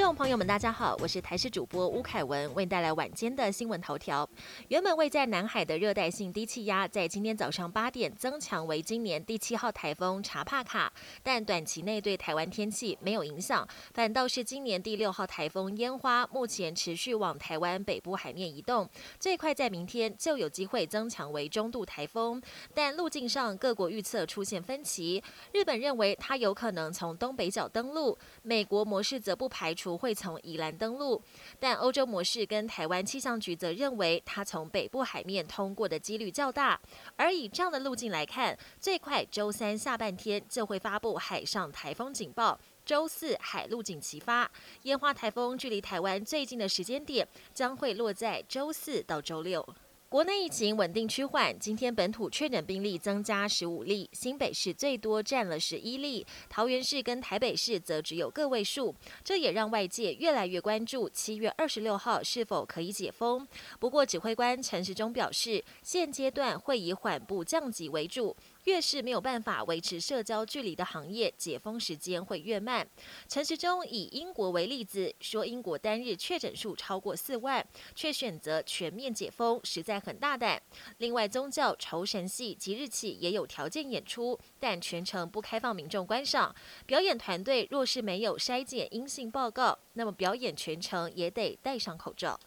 众朋友们，大家好，我是台视主播吴凯文，为您带来晚间的新闻头条。原本位在南海的热带性低气压，在今天早上八点增强为今年第七号台风查帕卡，但短期内对台湾天气没有影响，反倒是今年第六号台风烟花，目前持续往台湾北部海面移动，最快在明天就有机会增强为中度台风，但路径上各国预测出现分歧。日本认为它有可能从东北角登陆，美国模式则不排除。不会从宜兰登陆，但欧洲模式跟台湾气象局则认为，它从北部海面通过的几率较大。而以这样的路径来看，最快周三下半天就会发布海上台风警报，周四海陆警齐发。烟花台风距离台湾最近的时间点将会落在周四到周六。国内疫情稳定趋缓，今天本土确诊病例增加十五例，新北市最多占了十一例，桃园市跟台北市则只有个位数，这也让外界越来越关注七月二十六号是否可以解封。不过，指挥官陈时中表示，现阶段会以缓步降级为主。越是没有办法维持社交距离的行业，解封时间会越慢。陈时中以英国为例子，说英国单日确诊数超过四万，却选择全面解封，实在很大胆。另外，宗教酬神戏即日起也有条件演出，但全程不开放民众观赏。表演团队若是没有筛检阴性报告，那么表演全程也得戴上口罩。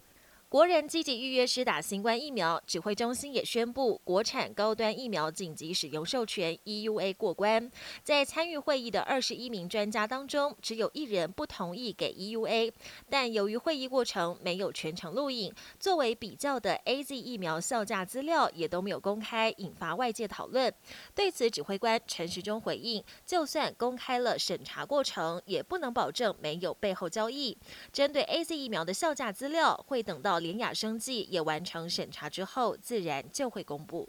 国人积极预约施打新冠疫苗，指挥中心也宣布国产高端疫苗紧急使用授权 EUA 过关。在参与会议的二十一名专家当中，只有一人不同意给 EUA，但由于会议过程没有全程录影，作为比较的 AZ 疫苗效价资料也都没有公开，引发外界讨论。对此，指挥官陈时中回应：就算公开了审查过程，也不能保证没有背后交易。针对 AZ 疫苗的效价资料，会等到。联雅生计也完成审查之后，自然就会公布。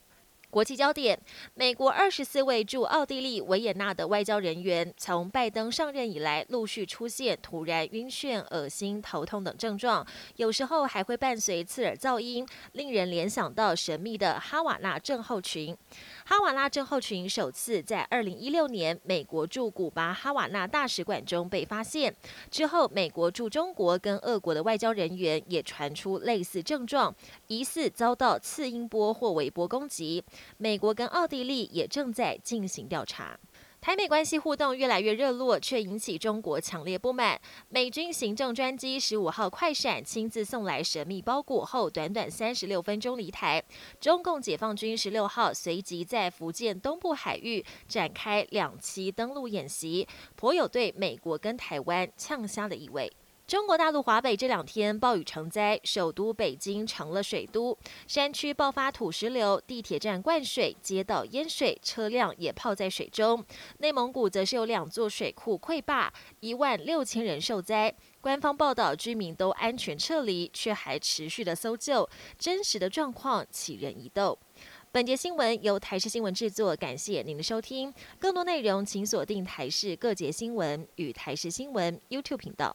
国际焦点：美国二十四位驻奥地利维也纳的外交人员，从拜登上任以来，陆续出现突然晕眩、恶心、头痛等症状，有时候还会伴随刺耳噪音，令人联想到神秘的哈瓦那症候群。哈瓦那症候群首次在二零一六年美国驻古巴哈瓦那大使馆中被发现，之后美国驻中国跟俄国的外交人员也传出类似症状，疑似遭到次音波或微波攻击。美国跟奥地利也正在进行调查。台美关系互动越来越热络，却引起中国强烈不满。美军行政专机十五号快闪亲自送来神秘包裹后，短短三十六分钟离台。中共解放军十六号随即在福建东部海域展开两栖登陆演习，颇有对美国跟台湾呛虾的意味。中国大陆华北这两天暴雨成灾，首都北京成了水都，山区爆发土石流，地铁站灌水，街道淹水，车辆也泡在水中。内蒙古则是有两座水库溃坝，一万六千人受灾。官方报道居民都安全撤离，却还持续的搜救，真实的状况启人疑窦。本节新闻由台视新闻制作，感谢您的收听。更多内容请锁定台视各节新闻与台视新闻 YouTube 频道。